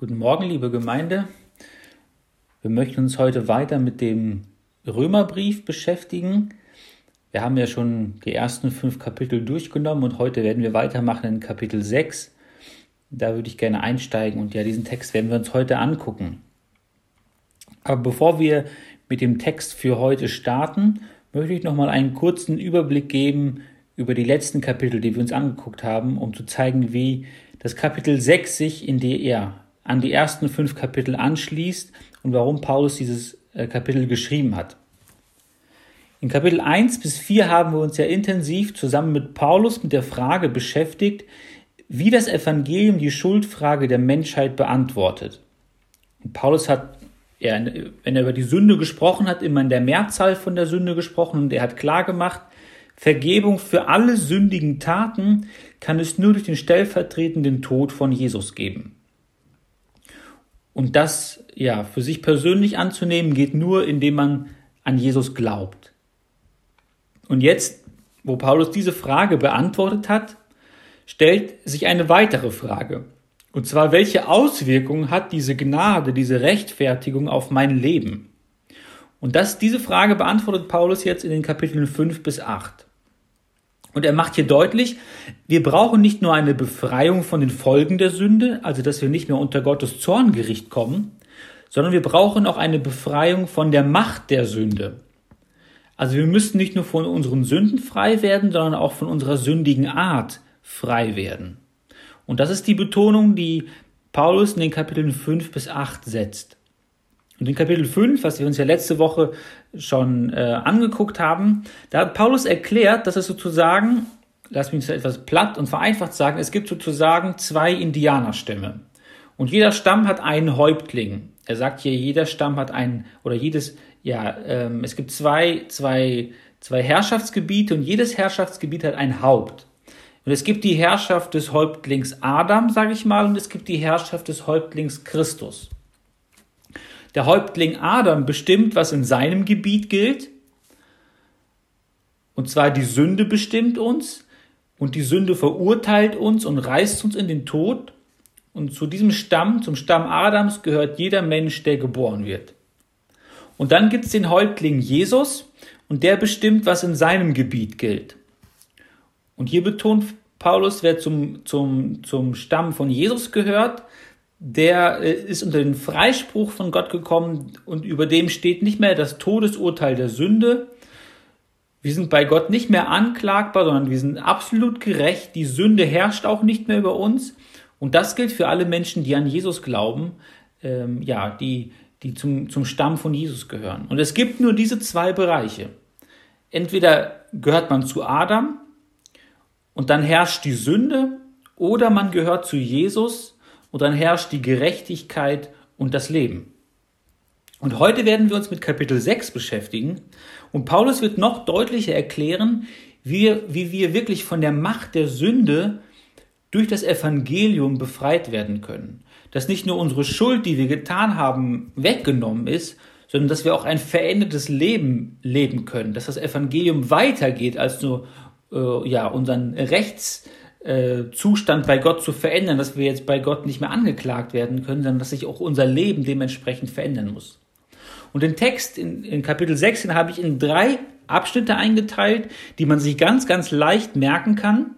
Guten Morgen, liebe Gemeinde. Wir möchten uns heute weiter mit dem Römerbrief beschäftigen. Wir haben ja schon die ersten fünf Kapitel durchgenommen und heute werden wir weitermachen in Kapitel 6. Da würde ich gerne einsteigen und ja, diesen Text werden wir uns heute angucken. Aber bevor wir mit dem Text für heute starten, möchte ich nochmal einen kurzen Überblick geben über die letzten Kapitel, die wir uns angeguckt haben, um zu zeigen, wie das Kapitel 6 sich in ja, an die ersten fünf Kapitel anschließt und warum Paulus dieses äh, Kapitel geschrieben hat. In Kapitel 1 bis 4 haben wir uns ja intensiv zusammen mit Paulus mit der Frage beschäftigt, wie das Evangelium die Schuldfrage der Menschheit beantwortet. Und Paulus hat, ja, wenn er über die Sünde gesprochen hat, immer in der Mehrzahl von der Sünde gesprochen und er hat klar gemacht, Vergebung für alle sündigen Taten kann es nur durch den stellvertretenden Tod von Jesus geben. Und das ja für sich persönlich anzunehmen geht nur, indem man an Jesus glaubt. Und jetzt, wo Paulus diese Frage beantwortet hat, stellt sich eine weitere Frage. Und zwar, welche Auswirkungen hat diese Gnade, diese Rechtfertigung auf mein Leben? Und das, diese Frage beantwortet Paulus jetzt in den Kapiteln 5 bis 8. Und er macht hier deutlich, wir brauchen nicht nur eine Befreiung von den Folgen der Sünde, also dass wir nicht mehr unter Gottes Zorngericht kommen, sondern wir brauchen auch eine Befreiung von der Macht der Sünde. Also wir müssen nicht nur von unseren Sünden frei werden, sondern auch von unserer sündigen Art frei werden. Und das ist die Betonung, die Paulus in den Kapiteln 5 bis 8 setzt. Und in Kapitel 5, was wir uns ja letzte Woche schon äh, angeguckt haben, da hat Paulus erklärt, dass es sozusagen, lass mich das etwas platt und vereinfacht sagen, es gibt sozusagen zwei Indianerstämme. Und jeder Stamm hat einen Häuptling. Er sagt hier, jeder Stamm hat einen, oder jedes, ja, ähm, es gibt zwei, zwei, zwei Herrschaftsgebiete und jedes Herrschaftsgebiet hat ein Haupt. Und es gibt die Herrschaft des Häuptlings Adam, sage ich mal, und es gibt die Herrschaft des Häuptlings Christus. Der Häuptling Adam bestimmt, was in seinem Gebiet gilt. Und zwar die Sünde bestimmt uns und die Sünde verurteilt uns und reißt uns in den Tod. Und zu diesem Stamm, zum Stamm Adams, gehört jeder Mensch, der geboren wird. Und dann gibt es den Häuptling Jesus und der bestimmt, was in seinem Gebiet gilt. Und hier betont Paulus, wer zum, zum, zum Stamm von Jesus gehört, der äh, ist unter den Freispruch von Gott gekommen und über dem steht nicht mehr das Todesurteil der Sünde. Wir sind bei Gott nicht mehr anklagbar, sondern wir sind absolut gerecht. Die Sünde herrscht auch nicht mehr über uns. Und das gilt für alle Menschen, die an Jesus glauben, ähm, ja, die, die zum, zum Stamm von Jesus gehören. Und es gibt nur diese zwei Bereiche. Entweder gehört man zu Adam und dann herrscht die Sünde, oder man gehört zu Jesus und dann herrscht die Gerechtigkeit und das Leben. Und heute werden wir uns mit Kapitel 6 beschäftigen und Paulus wird noch deutlicher erklären, wie, wie wir wirklich von der Macht der Sünde durch das Evangelium befreit werden können. Dass nicht nur unsere Schuld, die wir getan haben, weggenommen ist, sondern dass wir auch ein verändertes Leben leben können, dass das Evangelium weitergeht als nur äh, ja unseren Rechts äh, Zustand bei Gott zu verändern, dass wir jetzt bei Gott nicht mehr angeklagt werden können, sondern dass sich auch unser Leben dementsprechend verändern muss. Und den Text in, in Kapitel 6 den habe ich in drei Abschnitte eingeteilt, die man sich ganz, ganz leicht merken kann.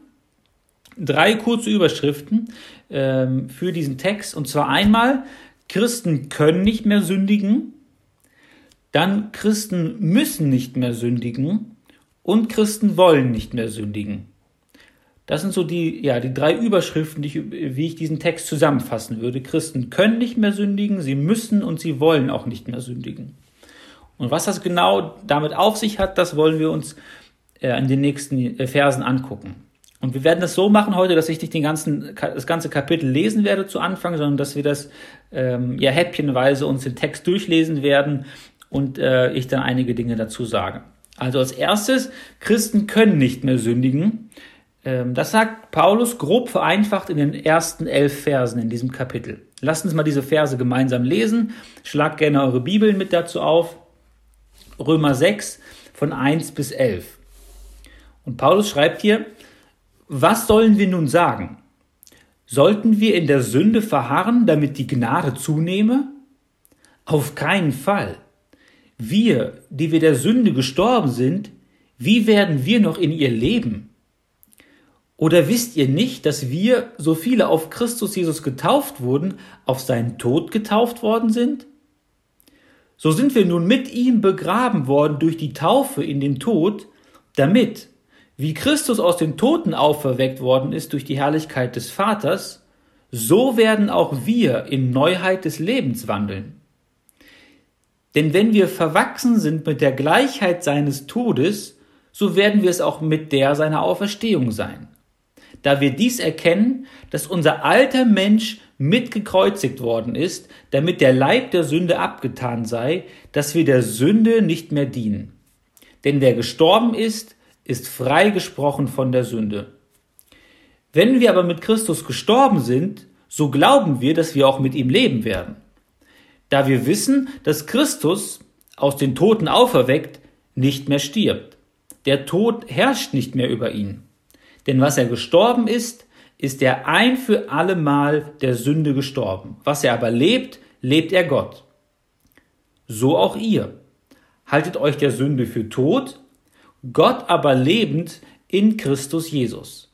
Drei kurze Überschriften ähm, für diesen Text. Und zwar einmal, Christen können nicht mehr sündigen. Dann Christen müssen nicht mehr sündigen. Und Christen wollen nicht mehr sündigen. Das sind so die, ja, die drei Überschriften, die ich, wie ich diesen Text zusammenfassen würde. Christen können nicht mehr sündigen, sie müssen und sie wollen auch nicht mehr sündigen. Und was das genau damit auf sich hat, das wollen wir uns äh, in den nächsten äh, Versen angucken. Und wir werden das so machen heute, dass ich nicht den ganzen, das ganze Kapitel lesen werde zu Anfang, sondern dass wir das ähm, ja häppchenweise uns den Text durchlesen werden und äh, ich dann einige Dinge dazu sage. Also als erstes, Christen können nicht mehr sündigen. Ähm, das sagt Paulus grob vereinfacht in den ersten elf Versen in diesem Kapitel. Lasst uns mal diese Verse gemeinsam lesen. Schlagt gerne eure Bibeln mit dazu auf. Römer 6 von 1 bis 11. Und Paulus schreibt hier, was sollen wir nun sagen? Sollten wir in der Sünde verharren, damit die Gnade zunehme? Auf keinen Fall. Wir, die wir der Sünde gestorben sind, wie werden wir noch in ihr leben? Oder wisst ihr nicht, dass wir, so viele auf Christus Jesus getauft wurden, auf seinen Tod getauft worden sind? So sind wir nun mit ihm begraben worden durch die Taufe in den Tod, damit, wie Christus aus den Toten auferweckt worden ist durch die Herrlichkeit des Vaters, so werden auch wir in Neuheit des Lebens wandeln. Denn wenn wir verwachsen sind mit der Gleichheit seines Todes, so werden wir es auch mit der seiner Auferstehung sein. Da wir dies erkennen, dass unser alter Mensch mitgekreuzigt worden ist, damit der Leib der Sünde abgetan sei, dass wir der Sünde nicht mehr dienen. Denn wer gestorben ist, ist freigesprochen von der Sünde. Wenn wir aber mit Christus gestorben sind, so glauben wir, dass wir auch mit ihm leben werden. Da wir wissen, dass Christus aus den Toten auferweckt nicht mehr stirbt. Der Tod herrscht nicht mehr über ihn. Denn was er gestorben ist, ist er ein für allemal der Sünde gestorben. Was er aber lebt, lebt er Gott. So auch ihr. Haltet euch der Sünde für tot, Gott aber lebend in Christus Jesus.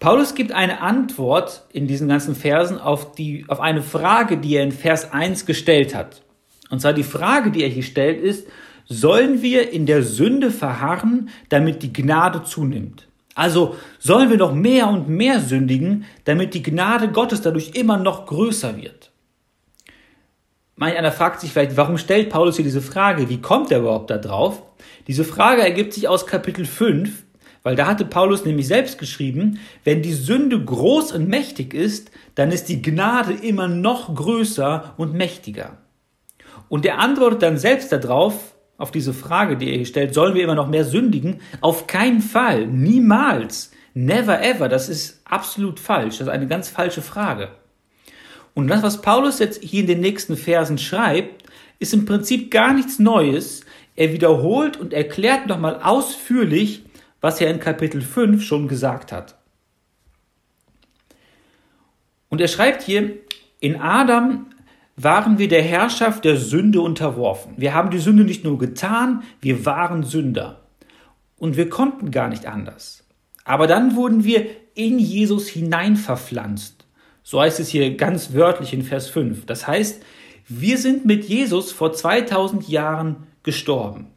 Paulus gibt eine Antwort in diesen ganzen Versen auf, die, auf eine Frage, die er in Vers 1 gestellt hat. Und zwar die Frage, die er hier stellt, ist, sollen wir in der Sünde verharren, damit die Gnade zunimmt? Also sollen wir noch mehr und mehr sündigen, damit die Gnade Gottes dadurch immer noch größer wird. Manch einer fragt sich vielleicht, warum stellt Paulus hier diese Frage? Wie kommt er überhaupt da drauf? Diese Frage ergibt sich aus Kapitel 5, weil da hatte Paulus nämlich selbst geschrieben, wenn die Sünde groß und mächtig ist, dann ist die Gnade immer noch größer und mächtiger. Und er antwortet dann selbst darauf, auf diese Frage, die er hier stellt, sollen wir immer noch mehr sündigen? Auf keinen Fall, niemals, never ever, das ist absolut falsch, das ist eine ganz falsche Frage. Und das, was Paulus jetzt hier in den nächsten Versen schreibt, ist im Prinzip gar nichts Neues. Er wiederholt und erklärt nochmal ausführlich, was er in Kapitel 5 schon gesagt hat. Und er schreibt hier, in Adam waren wir der Herrschaft der Sünde unterworfen. Wir haben die Sünde nicht nur getan, wir waren Sünder. Und wir konnten gar nicht anders. Aber dann wurden wir in Jesus hinein verpflanzt. So heißt es hier ganz wörtlich in Vers 5. Das heißt, wir sind mit Jesus vor 2000 Jahren gestorben.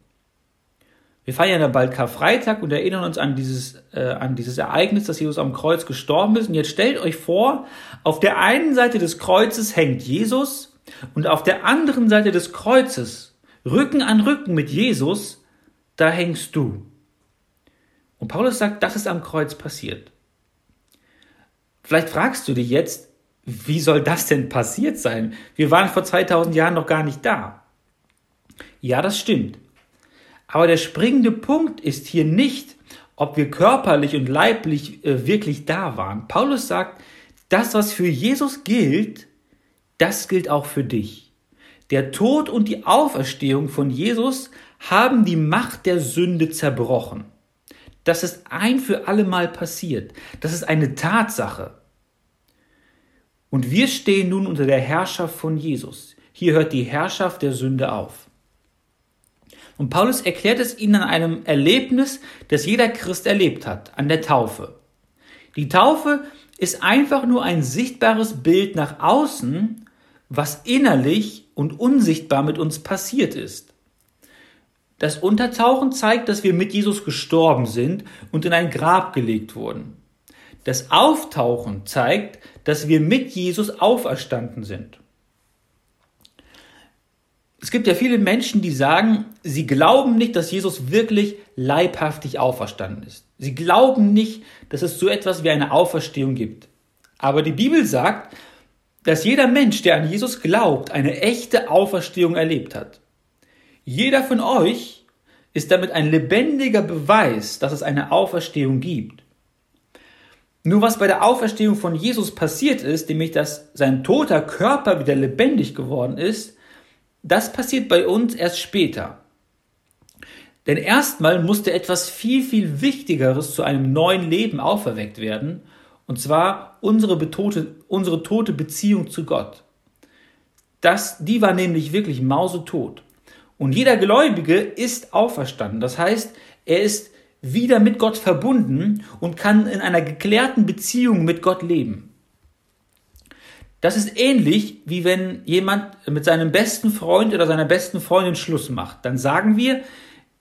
Wir feiern ja bald Karfreitag und erinnern uns an dieses, äh, an dieses Ereignis, dass Jesus am Kreuz gestorben ist. Und jetzt stellt euch vor, auf der einen Seite des Kreuzes hängt Jesus und auf der anderen Seite des Kreuzes, Rücken an Rücken mit Jesus, da hängst du. Und Paulus sagt, das ist am Kreuz passiert. Vielleicht fragst du dich jetzt, wie soll das denn passiert sein? Wir waren vor 2000 Jahren noch gar nicht da. Ja, das stimmt. Aber der springende Punkt ist hier nicht, ob wir körperlich und leiblich äh, wirklich da waren. Paulus sagt, das, was für Jesus gilt, das gilt auch für dich. Der Tod und die Auferstehung von Jesus haben die Macht der Sünde zerbrochen. Das ist ein für allemal passiert. Das ist eine Tatsache. Und wir stehen nun unter der Herrschaft von Jesus. Hier hört die Herrschaft der Sünde auf. Und Paulus erklärt es ihnen an einem Erlebnis, das jeder Christ erlebt hat, an der Taufe. Die Taufe ist einfach nur ein sichtbares Bild nach außen was innerlich und unsichtbar mit uns passiert ist. Das Untertauchen zeigt, dass wir mit Jesus gestorben sind und in ein Grab gelegt wurden. Das Auftauchen zeigt, dass wir mit Jesus auferstanden sind. Es gibt ja viele Menschen, die sagen, sie glauben nicht, dass Jesus wirklich leibhaftig auferstanden ist. Sie glauben nicht, dass es so etwas wie eine Auferstehung gibt. Aber die Bibel sagt, dass jeder Mensch, der an Jesus glaubt, eine echte Auferstehung erlebt hat. Jeder von euch ist damit ein lebendiger Beweis, dass es eine Auferstehung gibt. Nur was bei der Auferstehung von Jesus passiert ist, nämlich dass sein toter Körper wieder lebendig geworden ist, das passiert bei uns erst später. Denn erstmal musste etwas viel, viel Wichtigeres zu einem neuen Leben auferweckt werden, und zwar unsere, betote, unsere tote Beziehung zu Gott. Das, die war nämlich wirklich mausetot. Und jeder Gläubige ist auferstanden. Das heißt, er ist wieder mit Gott verbunden und kann in einer geklärten Beziehung mit Gott leben. Das ist ähnlich, wie wenn jemand mit seinem besten Freund oder seiner besten Freundin Schluss macht. Dann sagen wir,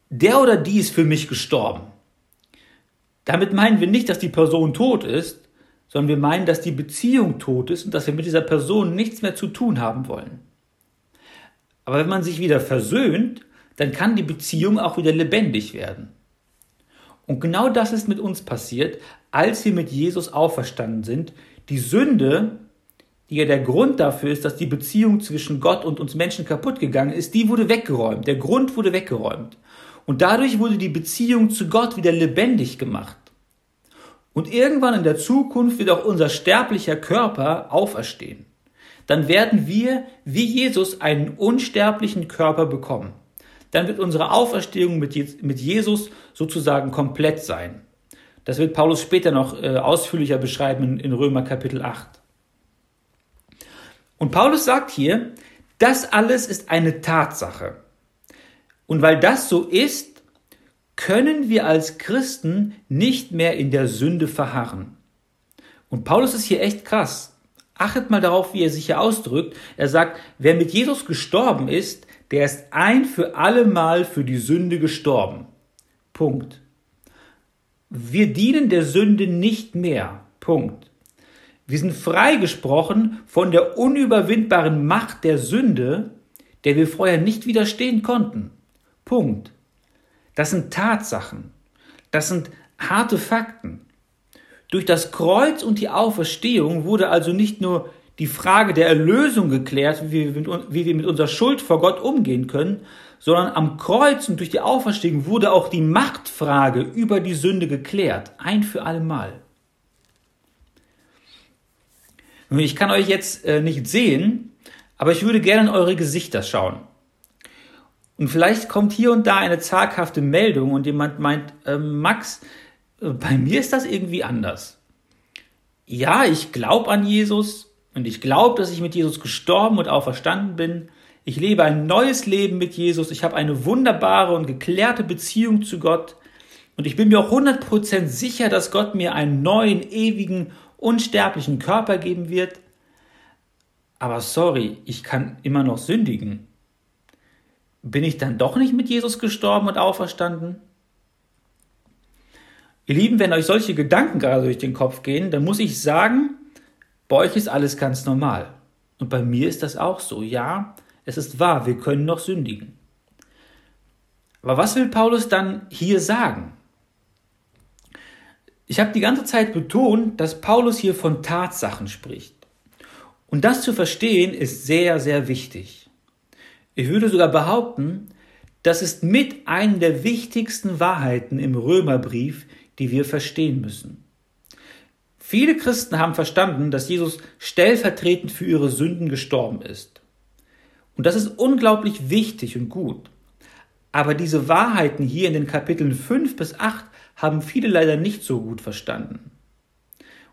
der oder die ist für mich gestorben. Damit meinen wir nicht, dass die Person tot ist, sondern wir meinen, dass die Beziehung tot ist und dass wir mit dieser Person nichts mehr zu tun haben wollen. Aber wenn man sich wieder versöhnt, dann kann die Beziehung auch wieder lebendig werden. Und genau das ist mit uns passiert, als wir mit Jesus auferstanden sind. Die Sünde, die ja der Grund dafür ist, dass die Beziehung zwischen Gott und uns Menschen kaputt gegangen ist, die wurde weggeräumt. Der Grund wurde weggeräumt. Und dadurch wurde die Beziehung zu Gott wieder lebendig gemacht. Und irgendwann in der Zukunft wird auch unser sterblicher Körper auferstehen. Dann werden wir, wie Jesus, einen unsterblichen Körper bekommen. Dann wird unsere Auferstehung mit Jesus sozusagen komplett sein. Das wird Paulus später noch äh, ausführlicher beschreiben in Römer Kapitel 8. Und Paulus sagt hier, das alles ist eine Tatsache. Und weil das so ist, können wir als Christen nicht mehr in der Sünde verharren. Und Paulus ist hier echt krass. Achtet mal darauf, wie er sich hier ausdrückt. Er sagt, wer mit Jesus gestorben ist, der ist ein für alle Mal für die Sünde gestorben. Punkt. Wir dienen der Sünde nicht mehr. Punkt. Wir sind freigesprochen von der unüberwindbaren Macht der Sünde, der wir vorher nicht widerstehen konnten. Punkt. Das sind Tatsachen. Das sind harte Fakten. Durch das Kreuz und die Auferstehung wurde also nicht nur die Frage der Erlösung geklärt, wie wir, mit, wie wir mit unserer Schuld vor Gott umgehen können, sondern am Kreuz und durch die Auferstehung wurde auch die Machtfrage über die Sünde geklärt, ein für allemal. Nun, ich kann euch jetzt äh, nicht sehen, aber ich würde gerne in eure Gesichter schauen. Und vielleicht kommt hier und da eine zaghafte Meldung und jemand meint, äh, Max, bei mir ist das irgendwie anders. Ja, ich glaube an Jesus und ich glaube, dass ich mit Jesus gestorben und auferstanden bin. Ich lebe ein neues Leben mit Jesus. Ich habe eine wunderbare und geklärte Beziehung zu Gott. Und ich bin mir auch 100% sicher, dass Gott mir einen neuen, ewigen, unsterblichen Körper geben wird. Aber sorry, ich kann immer noch sündigen bin ich dann doch nicht mit Jesus gestorben und auferstanden? Ihr Lieben, wenn euch solche Gedanken gerade durch den Kopf gehen, dann muss ich sagen, bei euch ist alles ganz normal. Und bei mir ist das auch so. Ja, es ist wahr, wir können noch sündigen. Aber was will Paulus dann hier sagen? Ich habe die ganze Zeit betont, dass Paulus hier von Tatsachen spricht. Und das zu verstehen ist sehr, sehr wichtig. Ich würde sogar behaupten, das ist mit einer der wichtigsten Wahrheiten im Römerbrief, die wir verstehen müssen. Viele Christen haben verstanden, dass Jesus stellvertretend für ihre Sünden gestorben ist. Und das ist unglaublich wichtig und gut. Aber diese Wahrheiten hier in den Kapiteln 5 bis 8 haben viele leider nicht so gut verstanden.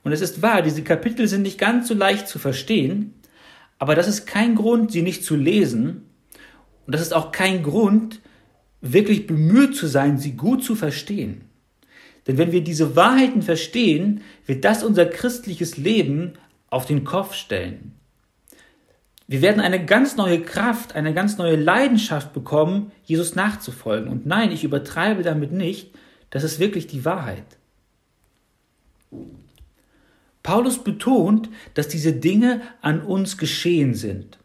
Und es ist wahr, diese Kapitel sind nicht ganz so leicht zu verstehen, aber das ist kein Grund, sie nicht zu lesen und das ist auch kein Grund, wirklich bemüht zu sein, sie gut zu verstehen. Denn wenn wir diese Wahrheiten verstehen, wird das unser christliches Leben auf den Kopf stellen. Wir werden eine ganz neue Kraft, eine ganz neue Leidenschaft bekommen, Jesus nachzufolgen. Und nein, ich übertreibe damit nicht, das ist wirklich die Wahrheit. Paulus betont, dass diese Dinge an uns geschehen sind.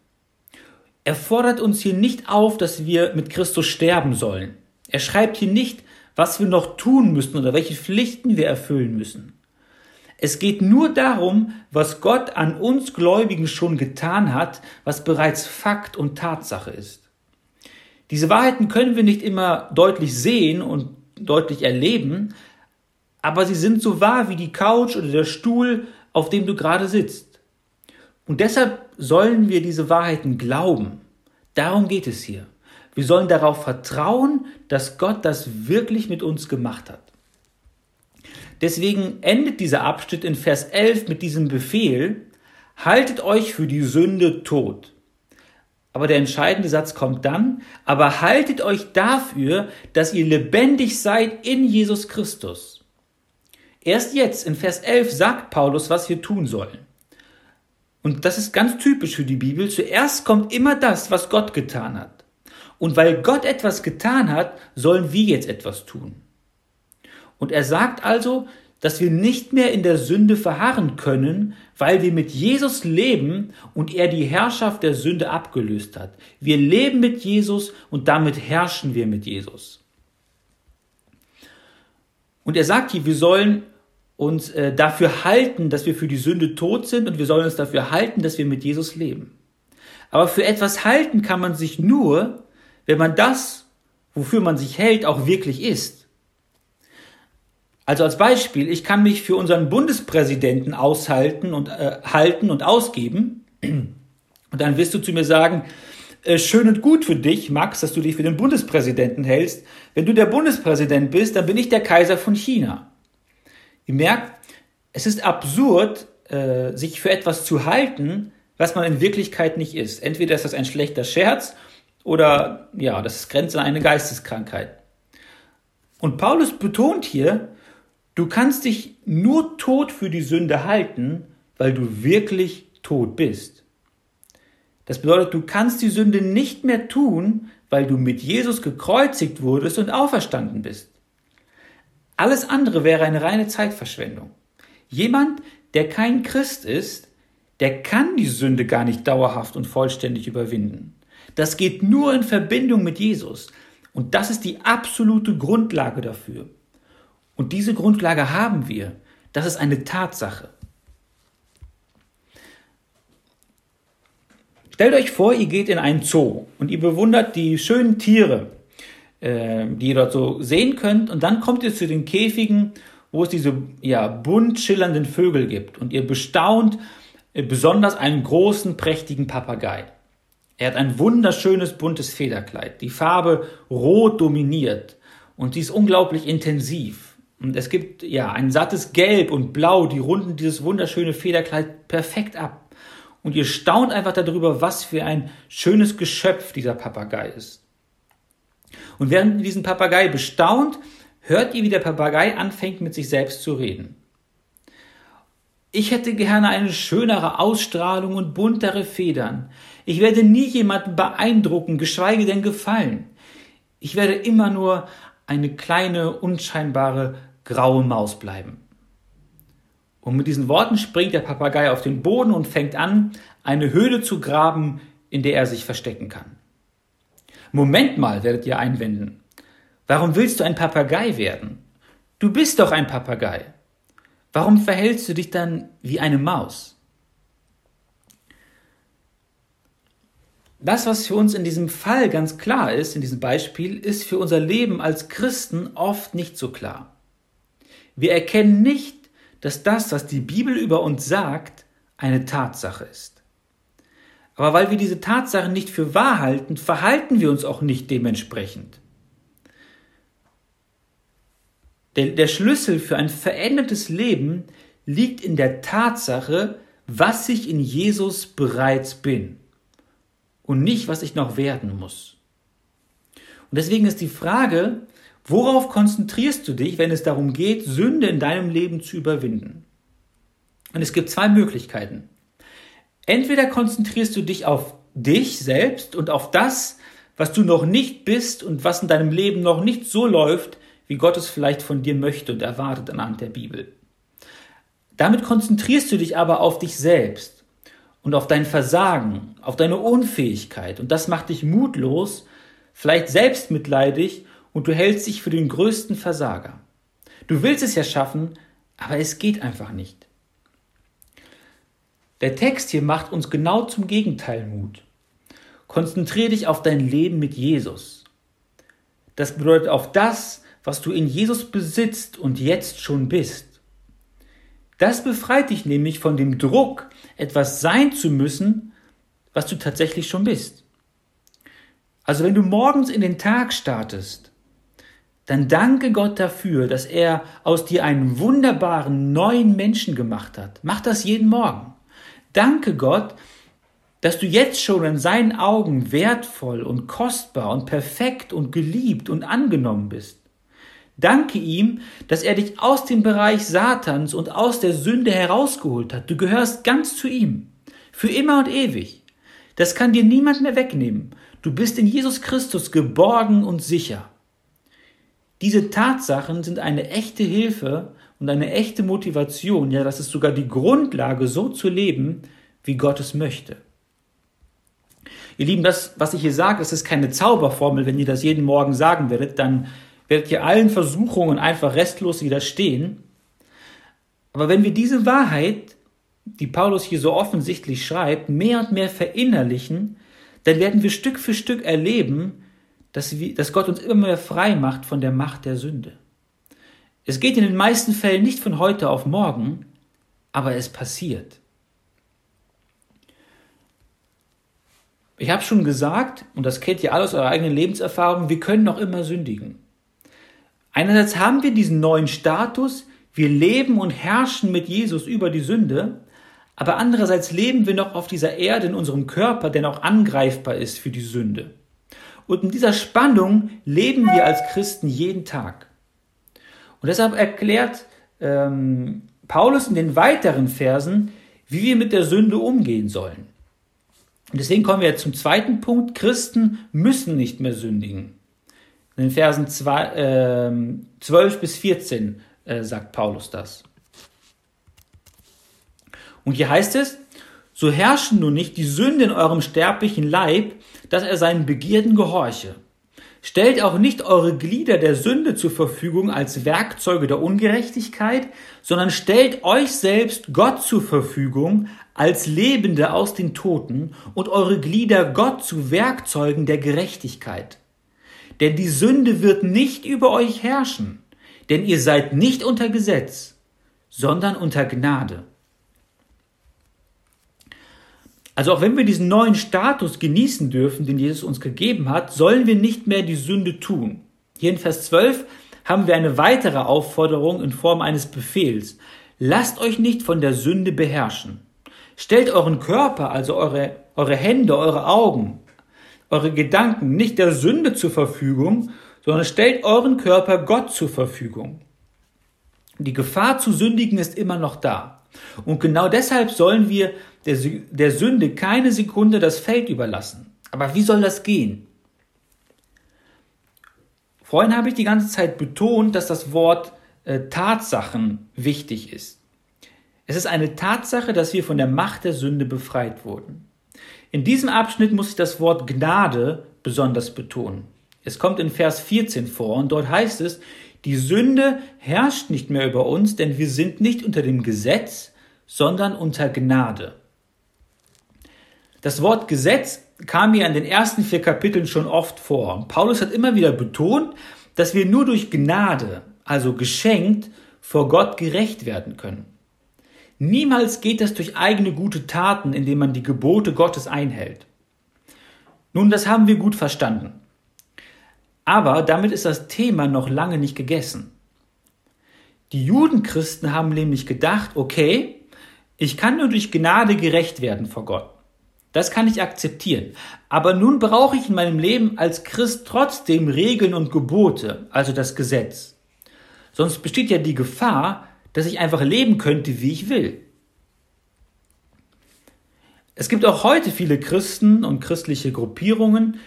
Er fordert uns hier nicht auf, dass wir mit Christus sterben sollen. Er schreibt hier nicht, was wir noch tun müssen oder welche Pflichten wir erfüllen müssen. Es geht nur darum, was Gott an uns Gläubigen schon getan hat, was bereits Fakt und Tatsache ist. Diese Wahrheiten können wir nicht immer deutlich sehen und deutlich erleben, aber sie sind so wahr wie die Couch oder der Stuhl, auf dem du gerade sitzt. Und deshalb sollen wir diese Wahrheiten glauben. Darum geht es hier. Wir sollen darauf vertrauen, dass Gott das wirklich mit uns gemacht hat. Deswegen endet dieser Abschnitt in Vers 11 mit diesem Befehl, haltet euch für die Sünde tot. Aber der entscheidende Satz kommt dann, aber haltet euch dafür, dass ihr lebendig seid in Jesus Christus. Erst jetzt in Vers 11 sagt Paulus, was wir tun sollen. Und das ist ganz typisch für die Bibel. Zuerst kommt immer das, was Gott getan hat. Und weil Gott etwas getan hat, sollen wir jetzt etwas tun. Und er sagt also, dass wir nicht mehr in der Sünde verharren können, weil wir mit Jesus leben und er die Herrschaft der Sünde abgelöst hat. Wir leben mit Jesus und damit herrschen wir mit Jesus. Und er sagt hier, wir sollen uns äh, dafür halten, dass wir für die Sünde tot sind und wir sollen uns dafür halten, dass wir mit Jesus leben. Aber für etwas halten kann man sich nur, wenn man das, wofür man sich hält, auch wirklich ist. Also als Beispiel, ich kann mich für unseren Bundespräsidenten aushalten und äh, halten und ausgeben. Und dann wirst du zu mir sagen, äh, schön und gut für dich, Max, dass du dich für den Bundespräsidenten hältst. Wenn du der Bundespräsident bist, dann bin ich der Kaiser von China. Ihr merkt, es ist absurd, äh, sich für etwas zu halten, was man in Wirklichkeit nicht ist. Entweder ist das ein schlechter Scherz oder ja, das grenzt an eine Geisteskrankheit. Und Paulus betont hier, Du kannst dich nur tot für die Sünde halten, weil du wirklich tot bist. Das bedeutet, du kannst die Sünde nicht mehr tun, weil du mit Jesus gekreuzigt wurdest und auferstanden bist. Alles andere wäre eine reine Zeitverschwendung. Jemand, der kein Christ ist, der kann die Sünde gar nicht dauerhaft und vollständig überwinden. Das geht nur in Verbindung mit Jesus. Und das ist die absolute Grundlage dafür. Und diese Grundlage haben wir. Das ist eine Tatsache. Stellt euch vor, ihr geht in einen Zoo und ihr bewundert die schönen Tiere, äh, die ihr dort so sehen könnt. Und dann kommt ihr zu den Käfigen, wo es diese ja, bunt schillernden Vögel gibt. Und ihr bestaunt besonders einen großen, prächtigen Papagei. Er hat ein wunderschönes buntes Federkleid. Die Farbe rot dominiert und sie ist unglaublich intensiv. Und es gibt ja ein sattes Gelb und Blau, die runden dieses wunderschöne Federkleid perfekt ab. Und ihr staunt einfach darüber, was für ein schönes Geschöpf dieser Papagei ist. Und während ihr diesen Papagei bestaunt, hört ihr, wie der Papagei anfängt, mit sich selbst zu reden. Ich hätte gerne eine schönere Ausstrahlung und buntere Federn. Ich werde nie jemanden beeindrucken, geschweige denn gefallen. Ich werde immer nur eine kleine, unscheinbare graue Maus bleiben. Und mit diesen Worten springt der Papagei auf den Boden und fängt an, eine Höhle zu graben, in der er sich verstecken kann. Moment mal, werdet ihr einwenden. Warum willst du ein Papagei werden? Du bist doch ein Papagei. Warum verhältst du dich dann wie eine Maus? Das, was für uns in diesem Fall ganz klar ist, in diesem Beispiel, ist für unser Leben als Christen oft nicht so klar. Wir erkennen nicht, dass das, was die Bibel über uns sagt, eine Tatsache ist. Aber weil wir diese Tatsache nicht für wahr halten, verhalten wir uns auch nicht dementsprechend. Der, der Schlüssel für ein verändertes Leben liegt in der Tatsache, was ich in Jesus bereits bin und nicht, was ich noch werden muss. Und deswegen ist die Frage, Worauf konzentrierst du dich, wenn es darum geht, Sünde in deinem Leben zu überwinden? Und es gibt zwei Möglichkeiten. Entweder konzentrierst du dich auf dich selbst und auf das, was du noch nicht bist und was in deinem Leben noch nicht so läuft, wie Gott es vielleicht von dir möchte und erwartet anhand der Bibel. Damit konzentrierst du dich aber auf dich selbst und auf dein Versagen, auf deine Unfähigkeit und das macht dich mutlos, vielleicht selbstmitleidig und du hältst dich für den größten Versager. Du willst es ja schaffen, aber es geht einfach nicht. Der Text hier macht uns genau zum Gegenteil Mut. Konzentriere dich auf dein Leben mit Jesus. Das bedeutet auf das, was du in Jesus besitzt und jetzt schon bist. Das befreit dich nämlich von dem Druck, etwas sein zu müssen, was du tatsächlich schon bist. Also wenn du morgens in den Tag startest, dann danke Gott dafür, dass er aus dir einen wunderbaren neuen Menschen gemacht hat. Mach das jeden Morgen. Danke Gott, dass du jetzt schon in seinen Augen wertvoll und kostbar und perfekt und geliebt und angenommen bist. Danke ihm, dass er dich aus dem Bereich Satans und aus der Sünde herausgeholt hat. Du gehörst ganz zu ihm. Für immer und ewig. Das kann dir niemand mehr wegnehmen. Du bist in Jesus Christus geborgen und sicher. Diese Tatsachen sind eine echte Hilfe und eine echte Motivation, ja, das ist sogar die Grundlage, so zu leben, wie Gott es möchte. Ihr Lieben, das, was ich hier sage, das ist keine Zauberformel. Wenn ihr das jeden Morgen sagen werdet, dann werdet ihr allen Versuchungen einfach restlos widerstehen. Aber wenn wir diese Wahrheit, die Paulus hier so offensichtlich schreibt, mehr und mehr verinnerlichen, dann werden wir Stück für Stück erleben, dass, wir, dass Gott uns immer mehr frei macht von der Macht der Sünde. Es geht in den meisten Fällen nicht von heute auf morgen, aber es passiert. Ich habe schon gesagt, und das kennt ihr alle aus eurer eigenen Lebenserfahrung, wir können noch immer sündigen. Einerseits haben wir diesen neuen Status, wir leben und herrschen mit Jesus über die Sünde, aber andererseits leben wir noch auf dieser Erde in unserem Körper, der noch angreifbar ist für die Sünde. Und in dieser Spannung leben wir als Christen jeden Tag. Und deshalb erklärt ähm, Paulus in den weiteren Versen, wie wir mit der Sünde umgehen sollen. Und deswegen kommen wir jetzt zum zweiten Punkt. Christen müssen nicht mehr sündigen. In den Versen zwei, äh, 12 bis 14 äh, sagt Paulus das. Und hier heißt es, so herrschen nun nicht die Sünde in eurem sterblichen Leib, dass er seinen Begierden gehorche. Stellt auch nicht eure Glieder der Sünde zur Verfügung als Werkzeuge der Ungerechtigkeit, sondern stellt euch selbst Gott zur Verfügung als Lebende aus den Toten und eure Glieder Gott zu Werkzeugen der Gerechtigkeit. Denn die Sünde wird nicht über euch herrschen, denn ihr seid nicht unter Gesetz, sondern unter Gnade. Also auch wenn wir diesen neuen Status genießen dürfen, den Jesus uns gegeben hat, sollen wir nicht mehr die Sünde tun. Hier in Vers 12 haben wir eine weitere Aufforderung in Form eines Befehls. Lasst euch nicht von der Sünde beherrschen. Stellt euren Körper, also eure, eure Hände, eure Augen, eure Gedanken nicht der Sünde zur Verfügung, sondern stellt euren Körper Gott zur Verfügung. Die Gefahr zu sündigen ist immer noch da. Und genau deshalb sollen wir der, der Sünde keine Sekunde das Feld überlassen. Aber wie soll das gehen? Vorhin habe ich die ganze Zeit betont, dass das Wort äh, Tatsachen wichtig ist. Es ist eine Tatsache, dass wir von der Macht der Sünde befreit wurden. In diesem Abschnitt muss ich das Wort Gnade besonders betonen. Es kommt in Vers 14 vor und dort heißt es, die Sünde herrscht nicht mehr über uns, denn wir sind nicht unter dem Gesetz, sondern unter Gnade. Das Wort Gesetz kam mir in den ersten vier Kapiteln schon oft vor. Paulus hat immer wieder betont, dass wir nur durch Gnade, also geschenkt, vor Gott gerecht werden können. Niemals geht das durch eigene gute Taten, indem man die Gebote Gottes einhält. Nun, das haben wir gut verstanden. Aber damit ist das Thema noch lange nicht gegessen. Die Judenchristen haben nämlich gedacht, okay, ich kann nur durch Gnade gerecht werden vor Gott. Das kann ich akzeptieren. Aber nun brauche ich in meinem Leben als Christ trotzdem Regeln und Gebote, also das Gesetz. Sonst besteht ja die Gefahr, dass ich einfach leben könnte, wie ich will. Es gibt auch heute viele Christen und christliche Gruppierungen,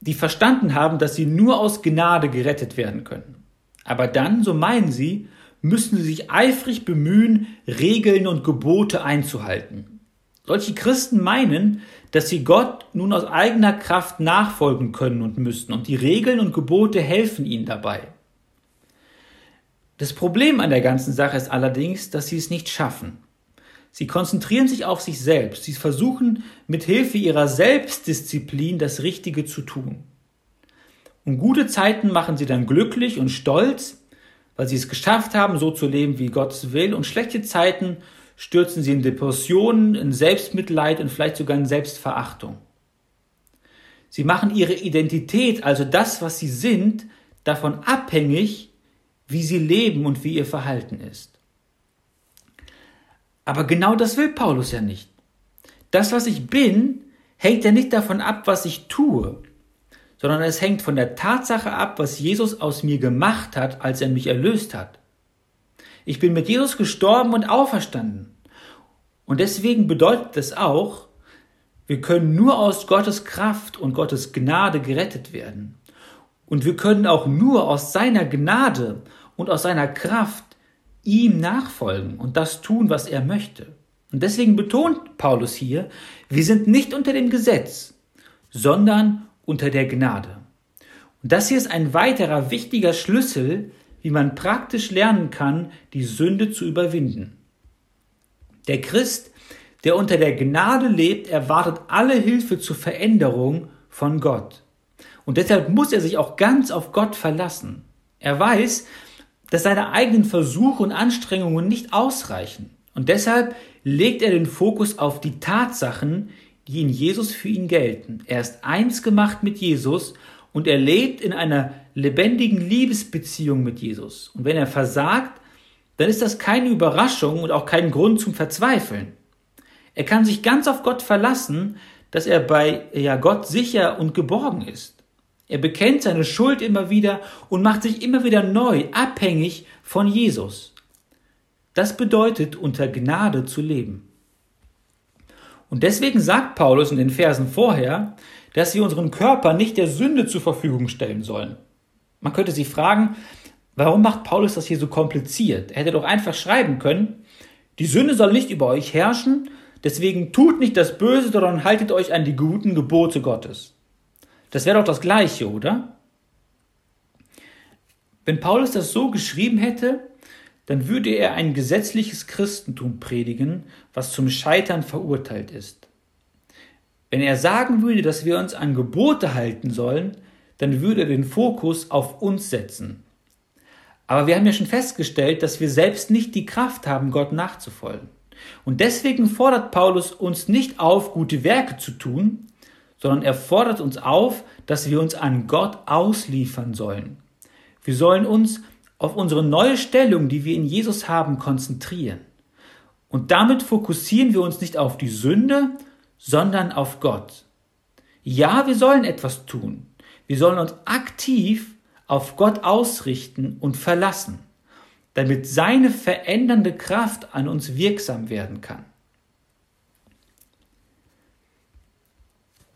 die verstanden haben, dass sie nur aus Gnade gerettet werden können. Aber dann, so meinen sie, müssen sie sich eifrig bemühen, Regeln und Gebote einzuhalten. Solche Christen meinen, dass sie Gott nun aus eigener Kraft nachfolgen können und müssen und die Regeln und Gebote helfen ihnen dabei. Das Problem an der ganzen Sache ist allerdings, dass sie es nicht schaffen. Sie konzentrieren sich auf sich selbst. Sie versuchen mit Hilfe ihrer Selbstdisziplin das Richtige zu tun. Und gute Zeiten machen sie dann glücklich und stolz, weil sie es geschafft haben, so zu leben, wie Gott will. Und schlechte Zeiten stürzen sie in Depressionen, in Selbstmitleid und vielleicht sogar in Selbstverachtung. Sie machen ihre Identität, also das, was sie sind, davon abhängig, wie sie leben und wie ihr Verhalten ist. Aber genau das will Paulus ja nicht. Das, was ich bin, hängt ja nicht davon ab, was ich tue, sondern es hängt von der Tatsache ab, was Jesus aus mir gemacht hat, als er mich erlöst hat. Ich bin mit Jesus gestorben und auferstanden. Und deswegen bedeutet es auch, wir können nur aus Gottes Kraft und Gottes Gnade gerettet werden. Und wir können auch nur aus seiner Gnade und aus seiner Kraft ihm nachfolgen und das tun, was er möchte. Und deswegen betont Paulus hier, wir sind nicht unter dem Gesetz, sondern unter der Gnade. Und das hier ist ein weiterer wichtiger Schlüssel, wie man praktisch lernen kann, die Sünde zu überwinden. Der Christ der unter der Gnade lebt, erwartet alle Hilfe zur Veränderung von Gott. Und deshalb muss er sich auch ganz auf Gott verlassen. Er weiß, dass seine eigenen Versuche und Anstrengungen nicht ausreichen. Und deshalb legt er den Fokus auf die Tatsachen, die in Jesus für ihn gelten. Er ist eins gemacht mit Jesus und er lebt in einer lebendigen Liebesbeziehung mit Jesus. Und wenn er versagt, dann ist das keine Überraschung und auch kein Grund zum Verzweifeln. Er kann sich ganz auf Gott verlassen, dass er bei ja, Gott sicher und geborgen ist. Er bekennt seine Schuld immer wieder und macht sich immer wieder neu abhängig von Jesus. Das bedeutet, unter Gnade zu leben. Und deswegen sagt Paulus in den Versen vorher, dass wir unseren Körper nicht der Sünde zur Verfügung stellen sollen. Man könnte sich fragen, warum macht Paulus das hier so kompliziert? Er hätte doch einfach schreiben können, die Sünde soll nicht über euch herrschen, Deswegen tut nicht das Böse, sondern haltet euch an die guten Gebote Gottes. Das wäre doch das Gleiche, oder? Wenn Paulus das so geschrieben hätte, dann würde er ein gesetzliches Christentum predigen, was zum Scheitern verurteilt ist. Wenn er sagen würde, dass wir uns an Gebote halten sollen, dann würde er den Fokus auf uns setzen. Aber wir haben ja schon festgestellt, dass wir selbst nicht die Kraft haben, Gott nachzufolgen. Und deswegen fordert Paulus uns nicht auf, gute Werke zu tun, sondern er fordert uns auf, dass wir uns an Gott ausliefern sollen. Wir sollen uns auf unsere neue Stellung, die wir in Jesus haben, konzentrieren. Und damit fokussieren wir uns nicht auf die Sünde, sondern auf Gott. Ja, wir sollen etwas tun. Wir sollen uns aktiv auf Gott ausrichten und verlassen damit seine verändernde Kraft an uns wirksam werden kann.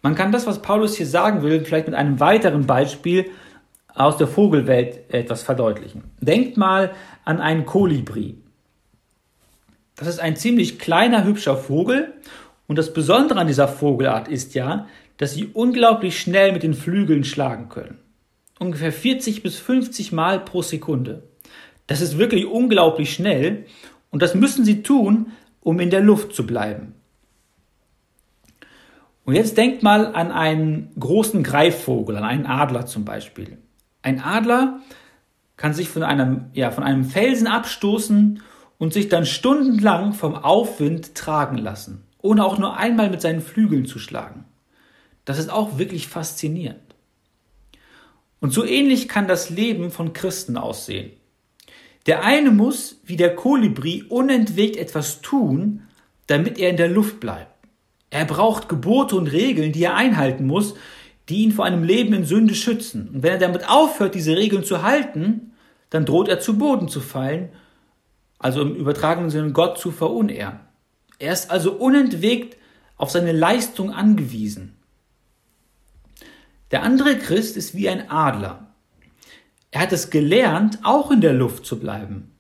Man kann das, was Paulus hier sagen will, vielleicht mit einem weiteren Beispiel aus der Vogelwelt etwas verdeutlichen. Denkt mal an einen Kolibri. Das ist ein ziemlich kleiner, hübscher Vogel und das Besondere an dieser Vogelart ist ja, dass sie unglaublich schnell mit den Flügeln schlagen können. Ungefähr 40 bis 50 Mal pro Sekunde. Das ist wirklich unglaublich schnell und das müssen sie tun, um in der Luft zu bleiben. Und jetzt denkt mal an einen großen Greifvogel, an einen Adler zum Beispiel. Ein Adler kann sich von einem, ja, von einem Felsen abstoßen und sich dann stundenlang vom Aufwind tragen lassen, ohne auch nur einmal mit seinen Flügeln zu schlagen. Das ist auch wirklich faszinierend. Und so ähnlich kann das Leben von Christen aussehen. Der eine muss, wie der Kolibri, unentwegt etwas tun, damit er in der Luft bleibt. Er braucht Gebote und Regeln, die er einhalten muss, die ihn vor einem Leben in Sünde schützen. Und wenn er damit aufhört, diese Regeln zu halten, dann droht er zu Boden zu fallen, also im übertragenen Sinne Gott zu verunehren. Er ist also unentwegt auf seine Leistung angewiesen. Der andere Christ ist wie ein Adler. Er hat es gelernt, auch in der Luft zu bleiben.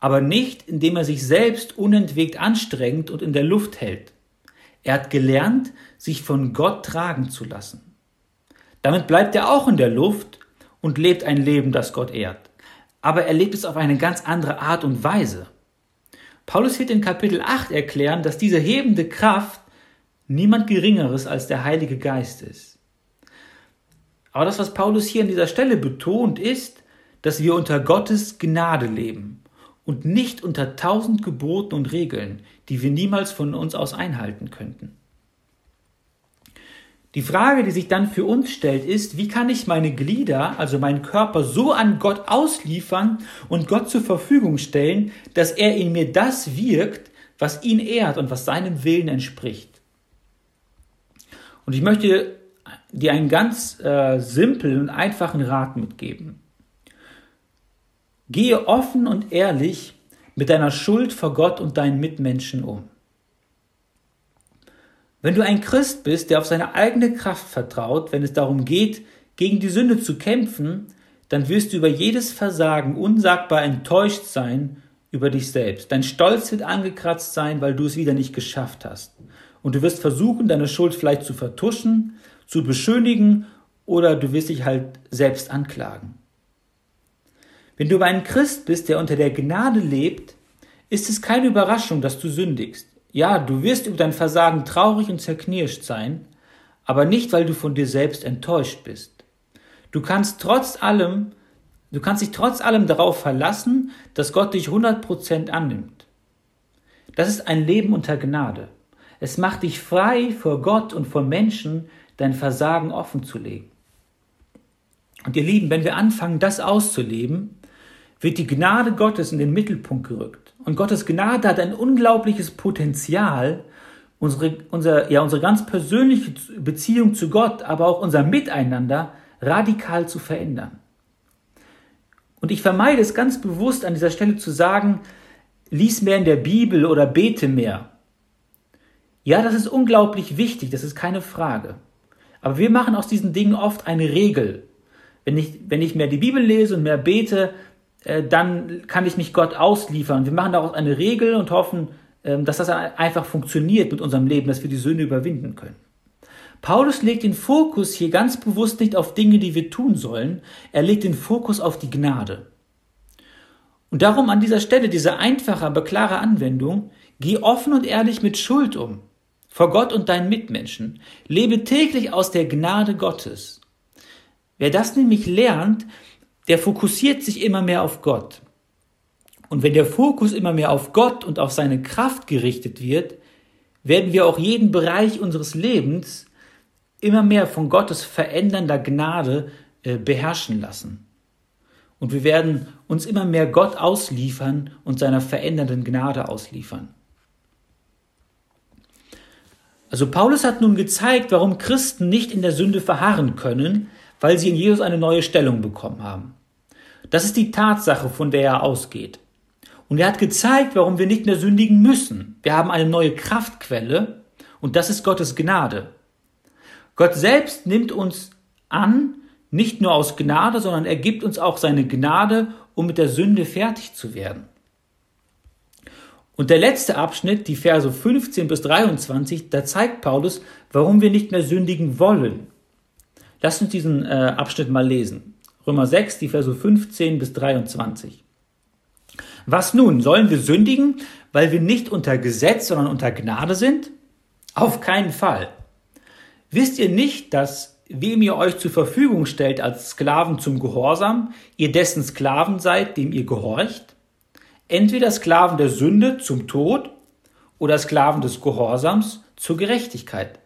Aber nicht, indem er sich selbst unentwegt anstrengt und in der Luft hält. Er hat gelernt, sich von Gott tragen zu lassen. Damit bleibt er auch in der Luft und lebt ein Leben, das Gott ehrt. Aber er lebt es auf eine ganz andere Art und Weise. Paulus wird in Kapitel 8 erklären, dass diese hebende Kraft niemand Geringeres als der Heilige Geist ist. Aber das, was Paulus hier an dieser Stelle betont, ist, dass wir unter Gottes Gnade leben und nicht unter tausend Geboten und Regeln, die wir niemals von uns aus einhalten könnten. Die Frage, die sich dann für uns stellt, ist, wie kann ich meine Glieder, also meinen Körper, so an Gott ausliefern und Gott zur Verfügung stellen, dass er in mir das wirkt, was ihn ehrt und was seinem Willen entspricht. Und ich möchte dir einen ganz äh, simplen und einfachen Rat mitgeben. Gehe offen und ehrlich mit deiner Schuld vor Gott und deinen Mitmenschen um. Wenn du ein Christ bist, der auf seine eigene Kraft vertraut, wenn es darum geht, gegen die Sünde zu kämpfen, dann wirst du über jedes Versagen unsagbar enttäuscht sein über dich selbst. Dein Stolz wird angekratzt sein, weil du es wieder nicht geschafft hast. Und du wirst versuchen, deine Schuld vielleicht zu vertuschen, zu beschönigen oder du wirst dich halt selbst anklagen. Wenn du aber ein Christ bist, der unter der Gnade lebt, ist es keine Überraschung, dass du sündigst. Ja, du wirst über dein Versagen traurig und zerknirscht sein, aber nicht, weil du von dir selbst enttäuscht bist. Du kannst trotz allem, du kannst dich trotz allem darauf verlassen, dass Gott dich 100% annimmt. Das ist ein Leben unter Gnade. Es macht dich frei vor Gott und vor Menschen, dein Versagen offen zu legen. Und ihr Lieben, wenn wir anfangen, das auszuleben, wird die Gnade Gottes in den Mittelpunkt gerückt. Und Gottes Gnade hat ein unglaubliches Potenzial, unsere, unser, ja, unsere ganz persönliche Beziehung zu Gott, aber auch unser Miteinander radikal zu verändern. Und ich vermeide es ganz bewusst an dieser Stelle zu sagen, lies mehr in der Bibel oder bete mehr. Ja, das ist unglaublich wichtig, das ist keine Frage. Aber wir machen aus diesen Dingen oft eine Regel. Wenn ich, wenn ich mehr die Bibel lese und mehr bete, äh, dann kann ich mich Gott ausliefern. Wir machen daraus eine Regel und hoffen, ähm, dass das einfach funktioniert mit unserem Leben, dass wir die Sünde überwinden können. Paulus legt den Fokus hier ganz bewusst nicht auf Dinge, die wir tun sollen, er legt den Fokus auf die Gnade. Und darum an dieser Stelle diese einfache, aber klare Anwendung, geh offen und ehrlich mit Schuld um, vor Gott und deinen Mitmenschen, lebe täglich aus der Gnade Gottes. Wer das nämlich lernt, der fokussiert sich immer mehr auf Gott. Und wenn der Fokus immer mehr auf Gott und auf seine Kraft gerichtet wird, werden wir auch jeden Bereich unseres Lebens immer mehr von Gottes verändernder Gnade äh, beherrschen lassen. Und wir werden uns immer mehr Gott ausliefern und seiner verändernden Gnade ausliefern. Also Paulus hat nun gezeigt, warum Christen nicht in der Sünde verharren können, weil sie in Jesus eine neue Stellung bekommen haben. Das ist die Tatsache, von der er ausgeht. Und er hat gezeigt, warum wir nicht mehr sündigen müssen. Wir haben eine neue Kraftquelle und das ist Gottes Gnade. Gott selbst nimmt uns an, nicht nur aus Gnade, sondern er gibt uns auch seine Gnade, um mit der Sünde fertig zu werden. Und der letzte Abschnitt, die Verse 15 bis 23, da zeigt Paulus, warum wir nicht mehr sündigen wollen. Lasst uns diesen äh, Abschnitt mal lesen. Römer 6, die Verse 15 bis 23. Was nun? Sollen wir sündigen, weil wir nicht unter Gesetz, sondern unter Gnade sind? Auf keinen Fall. Wisst ihr nicht, dass wem ihr euch zur Verfügung stellt als Sklaven zum Gehorsam, ihr dessen Sklaven seid, dem ihr gehorcht? Entweder Sklaven der Sünde zum Tod oder Sklaven des Gehorsams zur Gerechtigkeit.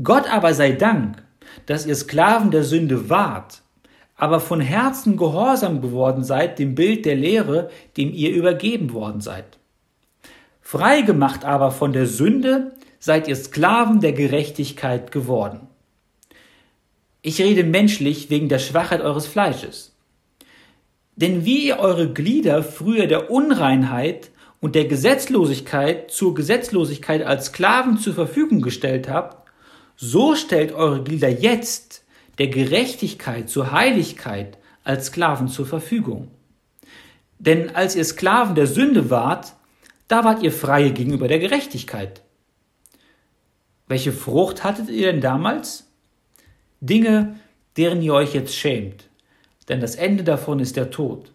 Gott aber sei Dank, dass ihr Sklaven der Sünde wart, aber von Herzen gehorsam geworden seid dem Bild der Lehre, dem ihr übergeben worden seid. Freigemacht aber von der Sünde seid ihr Sklaven der Gerechtigkeit geworden. Ich rede menschlich wegen der Schwachheit eures Fleisches. Denn wie ihr eure Glieder früher der Unreinheit und der Gesetzlosigkeit zur Gesetzlosigkeit als Sklaven zur Verfügung gestellt habt, so stellt eure Glieder jetzt der Gerechtigkeit zur Heiligkeit als Sklaven zur Verfügung. Denn als ihr Sklaven der Sünde wart, da wart ihr freie gegenüber der Gerechtigkeit. Welche Frucht hattet ihr denn damals? Dinge, deren ihr euch jetzt schämt, denn das Ende davon ist der Tod.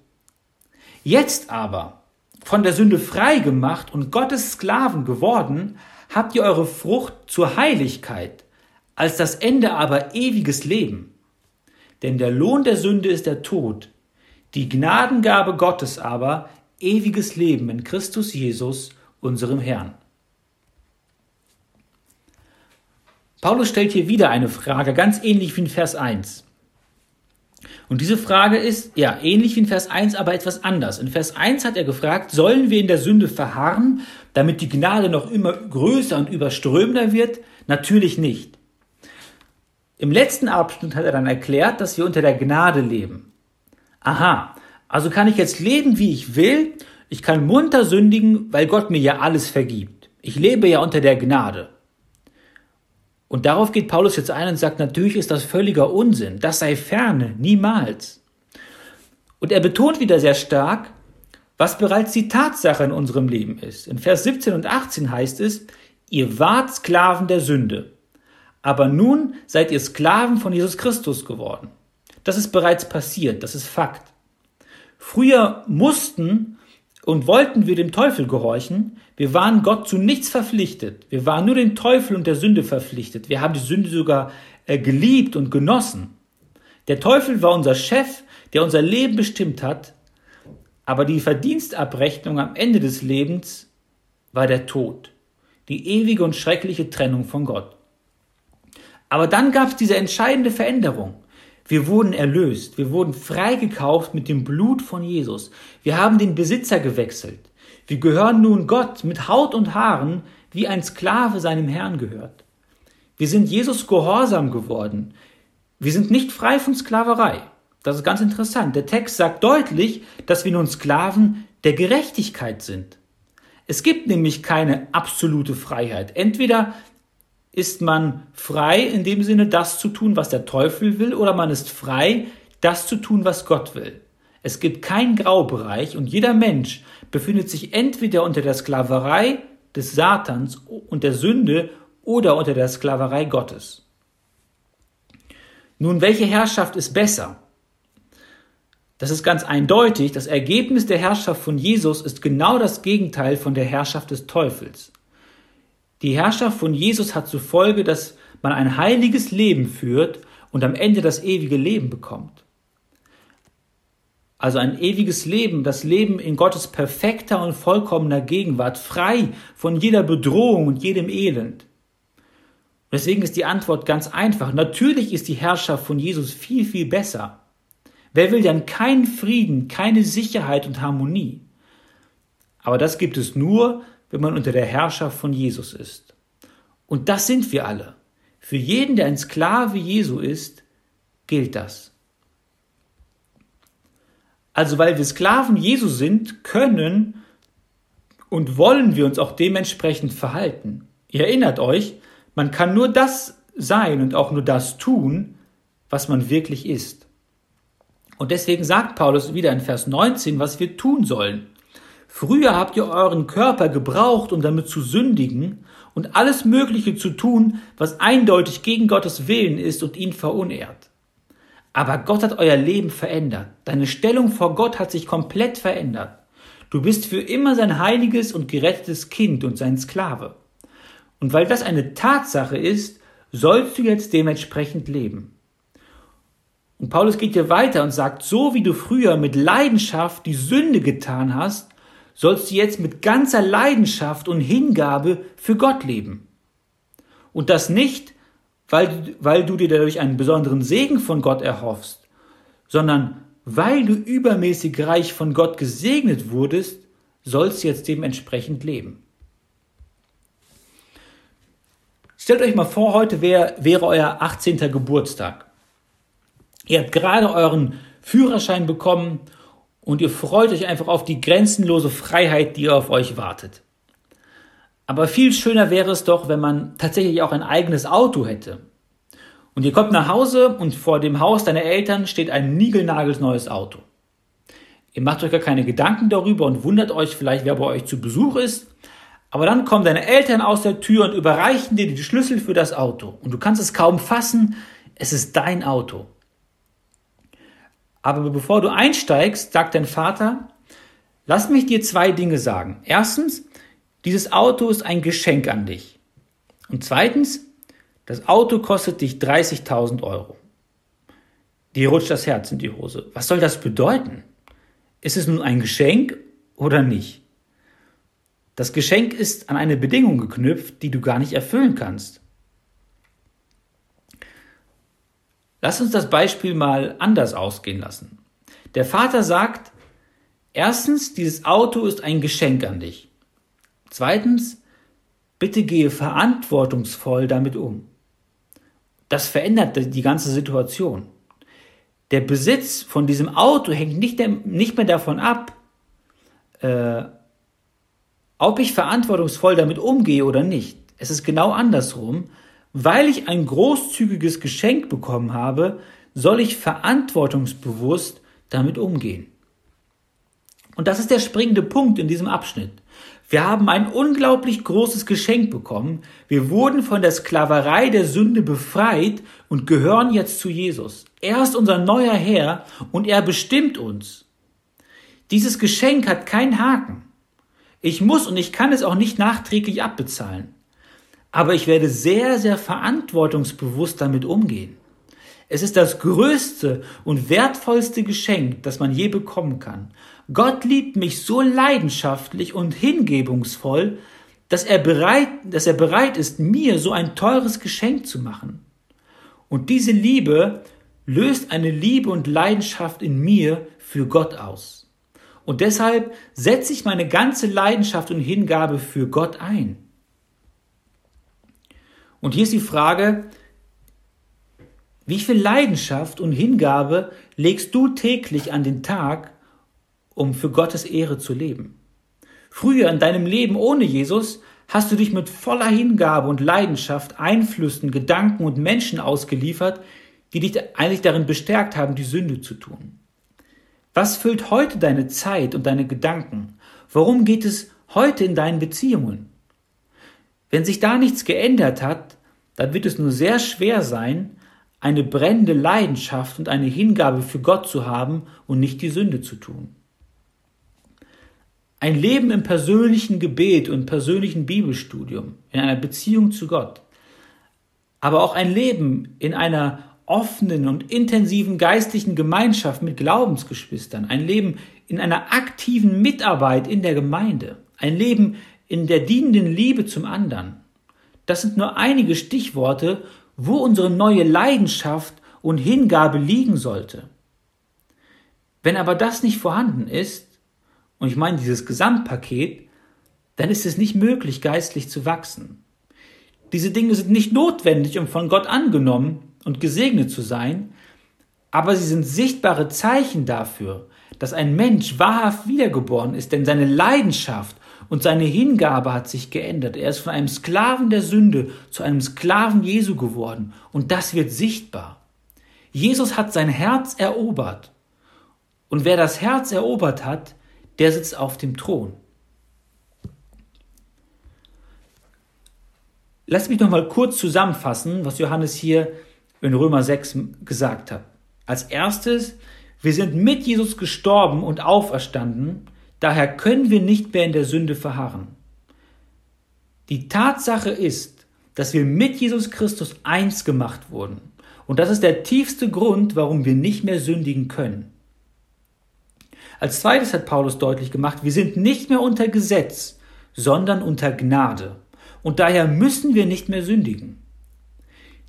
Jetzt aber, von der Sünde frei gemacht und Gottes Sklaven geworden, habt ihr eure Frucht zur Heiligkeit, als das Ende aber ewiges Leben. Denn der Lohn der Sünde ist der Tod, die Gnadengabe Gottes aber ewiges Leben in Christus Jesus, unserem Herrn. Paulus stellt hier wieder eine Frage, ganz ähnlich wie in Vers 1. Und diese Frage ist, ja, ähnlich wie in Vers 1, aber etwas anders. In Vers 1 hat er gefragt, sollen wir in der Sünde verharren, damit die Gnade noch immer größer und überströmender wird? Natürlich nicht. Im letzten Abschnitt hat er dann erklärt, dass wir unter der Gnade leben. Aha, also kann ich jetzt leben, wie ich will. Ich kann munter sündigen, weil Gott mir ja alles vergibt. Ich lebe ja unter der Gnade. Und darauf geht Paulus jetzt ein und sagt, natürlich ist das völliger Unsinn. Das sei ferne, niemals. Und er betont wieder sehr stark, was bereits die Tatsache in unserem Leben ist. In Vers 17 und 18 heißt es, ihr wart Sklaven der Sünde, aber nun seid ihr Sklaven von Jesus Christus geworden. Das ist bereits passiert, das ist Fakt. Früher mussten und wollten wir dem Teufel gehorchen, wir waren Gott zu nichts verpflichtet. Wir waren nur dem Teufel und der Sünde verpflichtet. Wir haben die Sünde sogar äh, geliebt und genossen. Der Teufel war unser Chef, der unser Leben bestimmt hat, aber die Verdienstabrechnung am Ende des Lebens war der Tod, die ewige und schreckliche Trennung von Gott. Aber dann gab es diese entscheidende Veränderung. Wir wurden erlöst. Wir wurden freigekauft mit dem Blut von Jesus. Wir haben den Besitzer gewechselt. Wir gehören nun Gott mit Haut und Haaren, wie ein Sklave seinem Herrn gehört. Wir sind Jesus gehorsam geworden. Wir sind nicht frei von Sklaverei. Das ist ganz interessant. Der Text sagt deutlich, dass wir nun Sklaven der Gerechtigkeit sind. Es gibt nämlich keine absolute Freiheit. Entweder ist man frei in dem Sinne, das zu tun, was der Teufel will, oder man ist frei, das zu tun, was Gott will. Es gibt keinen Graubereich und jeder Mensch befindet sich entweder unter der Sklaverei des Satans und der Sünde oder unter der Sklaverei Gottes. Nun, welche Herrschaft ist besser? Das ist ganz eindeutig. Das Ergebnis der Herrschaft von Jesus ist genau das Gegenteil von der Herrschaft des Teufels. Die Herrschaft von Jesus hat zur Folge, dass man ein heiliges Leben führt und am Ende das ewige Leben bekommt. Also ein ewiges Leben, das Leben in Gottes perfekter und vollkommener Gegenwart, frei von jeder Bedrohung und jedem Elend. Deswegen ist die Antwort ganz einfach. Natürlich ist die Herrschaft von Jesus viel, viel besser. Wer will denn keinen Frieden, keine Sicherheit und Harmonie? Aber das gibt es nur, wenn man unter der Herrschaft von Jesus ist. Und das sind wir alle. Für jeden, der ein Sklave Jesu ist, gilt das. Also weil wir Sklaven Jesu sind, können und wollen wir uns auch dementsprechend verhalten. Ihr erinnert euch, man kann nur das sein und auch nur das tun, was man wirklich ist. Und deswegen sagt Paulus wieder in Vers 19, was wir tun sollen. Früher habt ihr euren Körper gebraucht, um damit zu sündigen und alles Mögliche zu tun, was eindeutig gegen Gottes Willen ist und ihn verunehrt. Aber Gott hat euer Leben verändert. Deine Stellung vor Gott hat sich komplett verändert. Du bist für immer sein heiliges und gerettetes Kind und sein Sklave. Und weil das eine Tatsache ist, sollst du jetzt dementsprechend leben. Und Paulus geht hier weiter und sagt, so wie du früher mit Leidenschaft die Sünde getan hast, sollst du jetzt mit ganzer Leidenschaft und Hingabe für Gott leben. Und das nicht, weil, weil du dir dadurch einen besonderen Segen von Gott erhoffst, sondern weil du übermäßig reich von Gott gesegnet wurdest, sollst du jetzt dementsprechend leben. Stellt euch mal vor, heute wär, wäre euer 18. Geburtstag. Ihr habt gerade euren Führerschein bekommen und ihr freut euch einfach auf die grenzenlose Freiheit, die auf euch wartet. Aber viel schöner wäre es doch, wenn man tatsächlich auch ein eigenes Auto hätte. Und ihr kommt nach Hause und vor dem Haus deiner Eltern steht ein niegelnagelsneues Auto. Ihr macht euch gar keine Gedanken darüber und wundert euch vielleicht, wer bei euch zu Besuch ist. Aber dann kommen deine Eltern aus der Tür und überreichen dir die Schlüssel für das Auto. Und du kannst es kaum fassen, es ist dein Auto. Aber bevor du einsteigst, sagt dein Vater, lass mich dir zwei Dinge sagen. Erstens, dieses Auto ist ein Geschenk an dich. Und zweitens, das Auto kostet dich 30.000 Euro. Dir rutscht das Herz in die Hose. Was soll das bedeuten? Ist es nun ein Geschenk oder nicht? Das Geschenk ist an eine Bedingung geknüpft, die du gar nicht erfüllen kannst. Lass uns das Beispiel mal anders ausgehen lassen. Der Vater sagt, erstens, dieses Auto ist ein Geschenk an dich. Zweitens, bitte gehe verantwortungsvoll damit um. Das verändert die ganze Situation. Der Besitz von diesem Auto hängt nicht, nicht mehr davon ab, äh, ob ich verantwortungsvoll damit umgehe oder nicht. Es ist genau andersrum. Weil ich ein großzügiges Geschenk bekommen habe, soll ich verantwortungsbewusst damit umgehen. Und das ist der springende Punkt in diesem Abschnitt. Wir haben ein unglaublich großes Geschenk bekommen. Wir wurden von der Sklaverei der Sünde befreit und gehören jetzt zu Jesus. Er ist unser neuer Herr und er bestimmt uns. Dieses Geschenk hat keinen Haken. Ich muss und ich kann es auch nicht nachträglich abbezahlen. Aber ich werde sehr, sehr verantwortungsbewusst damit umgehen. Es ist das größte und wertvollste Geschenk, das man je bekommen kann. Gott liebt mich so leidenschaftlich und hingebungsvoll, dass er bereit, dass er bereit ist, mir so ein teures Geschenk zu machen. Und diese Liebe löst eine Liebe und Leidenschaft in mir für Gott aus. Und deshalb setze ich meine ganze Leidenschaft und Hingabe für Gott ein. Und hier ist die Frage, wie viel Leidenschaft und Hingabe legst du täglich an den Tag, um für Gottes Ehre zu leben? Früher in deinem Leben ohne Jesus hast du dich mit voller Hingabe und Leidenschaft Einflüssen, Gedanken und Menschen ausgeliefert, die dich eigentlich darin bestärkt haben, die Sünde zu tun. Was füllt heute deine Zeit und deine Gedanken? Worum geht es heute in deinen Beziehungen? Wenn sich da nichts geändert hat, dann wird es nur sehr schwer sein, eine brennende Leidenschaft und eine Hingabe für Gott zu haben und nicht die Sünde zu tun. Ein Leben im persönlichen Gebet und persönlichen Bibelstudium, in einer Beziehung zu Gott, aber auch ein Leben in einer offenen und intensiven geistlichen Gemeinschaft mit Glaubensgeschwistern, ein Leben in einer aktiven Mitarbeit in der Gemeinde, ein Leben in der dienenden Liebe zum anderen. Das sind nur einige Stichworte, wo unsere neue Leidenschaft und Hingabe liegen sollte. Wenn aber das nicht vorhanden ist, und ich meine dieses Gesamtpaket, dann ist es nicht möglich, geistlich zu wachsen. Diese Dinge sind nicht notwendig, um von Gott angenommen und gesegnet zu sein, aber sie sind sichtbare Zeichen dafür, dass ein Mensch wahrhaft wiedergeboren ist, denn seine Leidenschaft und seine Hingabe hat sich geändert. Er ist von einem Sklaven der Sünde zu einem Sklaven Jesu geworden. Und das wird sichtbar. Jesus hat sein Herz erobert. Und wer das Herz erobert hat, der sitzt auf dem Thron. Lass mich noch mal kurz zusammenfassen, was Johannes hier in Römer 6 gesagt hat. Als erstes, wir sind mit Jesus gestorben und auferstanden, Daher können wir nicht mehr in der Sünde verharren. Die Tatsache ist, dass wir mit Jesus Christus eins gemacht wurden. Und das ist der tiefste Grund, warum wir nicht mehr sündigen können. Als zweites hat Paulus deutlich gemacht, wir sind nicht mehr unter Gesetz, sondern unter Gnade. Und daher müssen wir nicht mehr sündigen.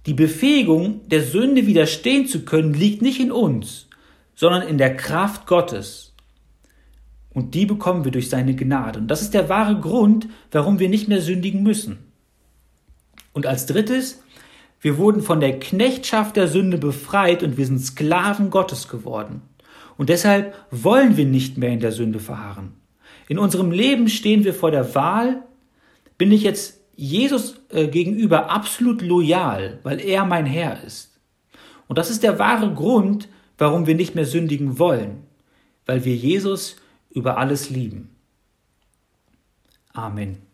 Die Befähigung, der Sünde widerstehen zu können, liegt nicht in uns, sondern in der Kraft Gottes. Und die bekommen wir durch seine Gnade. Und das ist der wahre Grund, warum wir nicht mehr sündigen müssen. Und als drittes, wir wurden von der Knechtschaft der Sünde befreit und wir sind Sklaven Gottes geworden. Und deshalb wollen wir nicht mehr in der Sünde verharren. In unserem Leben stehen wir vor der Wahl, bin ich jetzt Jesus äh, gegenüber absolut loyal, weil er mein Herr ist. Und das ist der wahre Grund, warum wir nicht mehr sündigen wollen, weil wir Jesus über alles lieben. Amen.